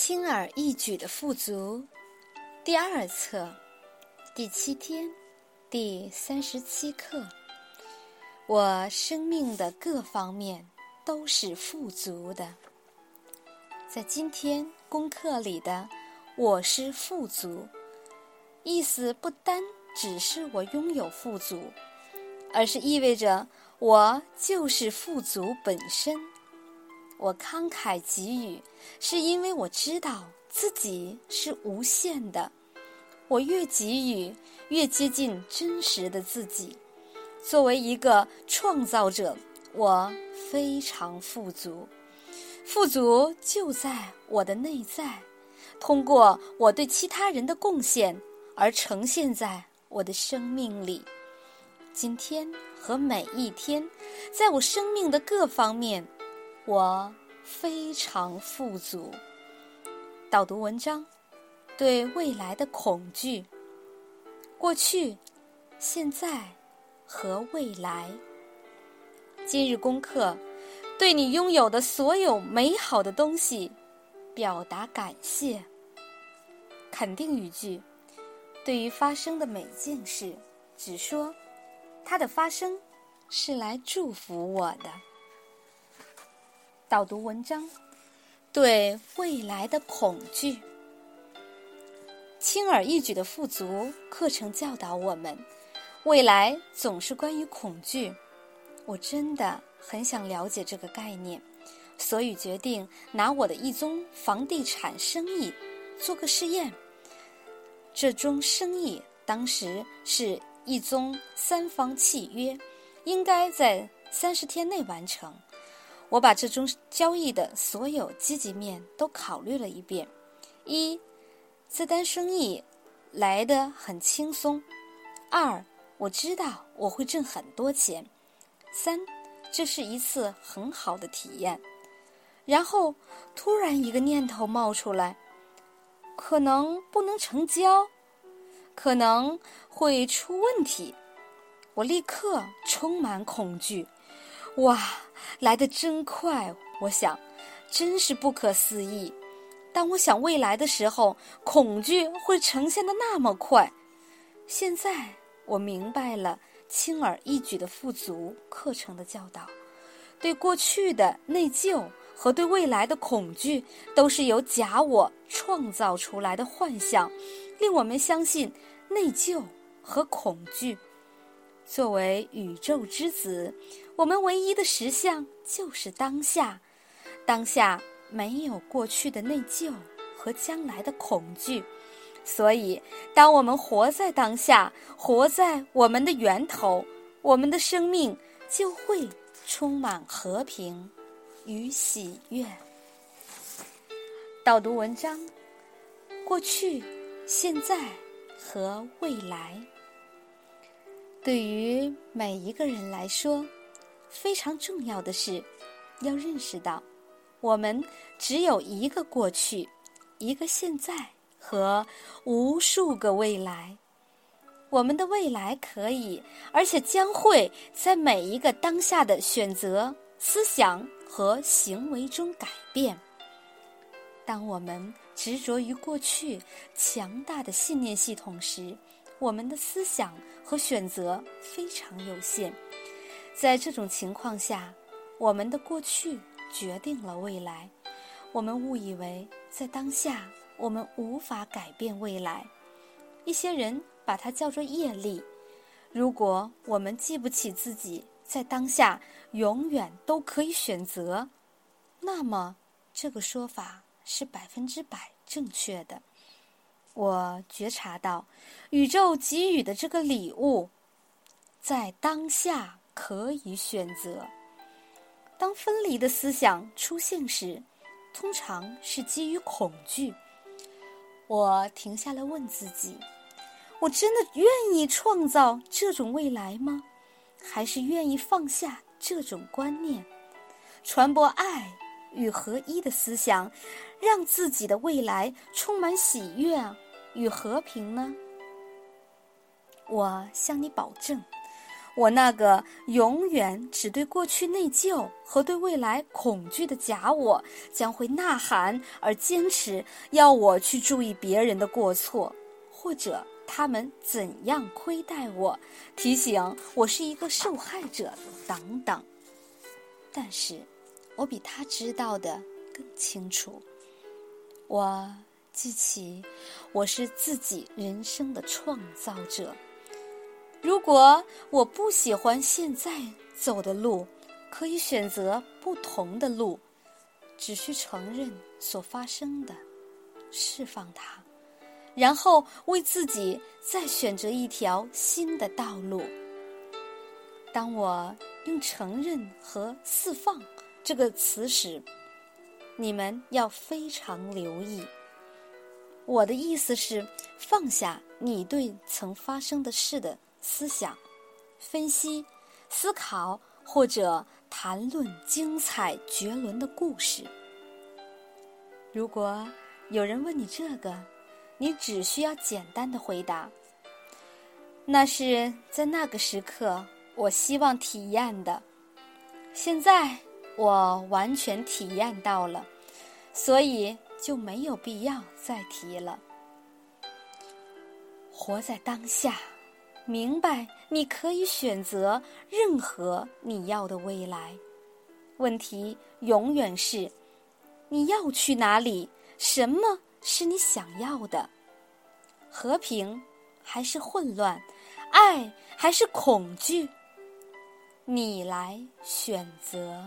轻而易举的富足，第二册，第七天，第三十七课。我生命的各方面都是富足的。在今天功课里的“我是富足”，意思不单只是我拥有富足，而是意味着我就是富足本身。我慷慨给予，是因为我知道自己是无限的。我越给予，越接近真实的自己。作为一个创造者，我非常富足。富足就在我的内在，通过我对其他人的贡献而呈现在我的生命里。今天和每一天，在我生命的各方面。我非常富足。导读文章：对未来的恐惧。过去、现在和未来。今日功课：对你拥有的所有美好的东西表达感谢。肯定语句：对于发生的每件事，只说它的发生是来祝福我的。导读文章：对未来的恐惧。轻而易举的富足课程教导我们，未来总是关于恐惧。我真的很想了解这个概念，所以决定拿我的一宗房地产生意做个试验。这宗生意当时是一宗三方契约，应该在三十天内完成。我把这宗交易的所有积极面都考虑了一遍：一，这单生意来得很轻松；二，我知道我会挣很多钱；三，这是一次很好的体验。然后突然一个念头冒出来：可能不能成交，可能会出问题。我立刻充满恐惧。哇，来得真快！我想，真是不可思议。当我想未来的时候，恐惧会呈现的那么快。现在我明白了轻而易举的富足课程的教导。对过去的内疚和对未来的恐惧，都是由假我创造出来的幻象，令我们相信内疚和恐惧。作为宇宙之子，我们唯一的实相就是当下。当下没有过去的内疚和将来的恐惧，所以当我们活在当下，活在我们的源头，我们的生命就会充满和平与喜悦。导读文章：过去、现在和未来。对于每一个人来说，非常重要的是要认识到，我们只有一个过去、一个现在和无数个未来。我们的未来可以，而且将会在每一个当下的选择、思想和行为中改变。当我们执着于过去强大的信念系统时，我们的思想和选择非常有限，在这种情况下，我们的过去决定了未来。我们误以为在当下我们无法改变未来，一些人把它叫做业力。如果我们记不起自己在当下永远都可以选择，那么这个说法是百分之百正确的。我觉察到，宇宙给予的这个礼物，在当下可以选择。当分离的思想出现时，通常是基于恐惧。我停下来问自己：我真的愿意创造这种未来吗？还是愿意放下这种观念，传播爱与合一的思想，让自己的未来充满喜悦？与和平呢？我向你保证，我那个永远只对过去内疚和对未来恐惧的假我，将会呐喊而坚持，要我去注意别人的过错，或者他们怎样亏待我，提醒我是一个受害者等等。但是，我比他知道的更清楚。我记起，我是自己人生的创造者。如果我不喜欢现在走的路，可以选择不同的路，只需承认所发生的，释放它，然后为自己再选择一条新的道路。当我用“承认”和“释放”这个词时，你们要非常留意。我的意思是，放下你对曾发生的事的。思想、分析、思考，或者谈论精彩绝伦的故事。如果有人问你这个，你只需要简单的回答：“那是在那个时刻，我希望体验的。现在我完全体验到了，所以就没有必要再提了。”活在当下。明白，你可以选择任何你要的未来。问题永远是：你要去哪里？什么是你想要的？和平还是混乱？爱还是恐惧？你来选择。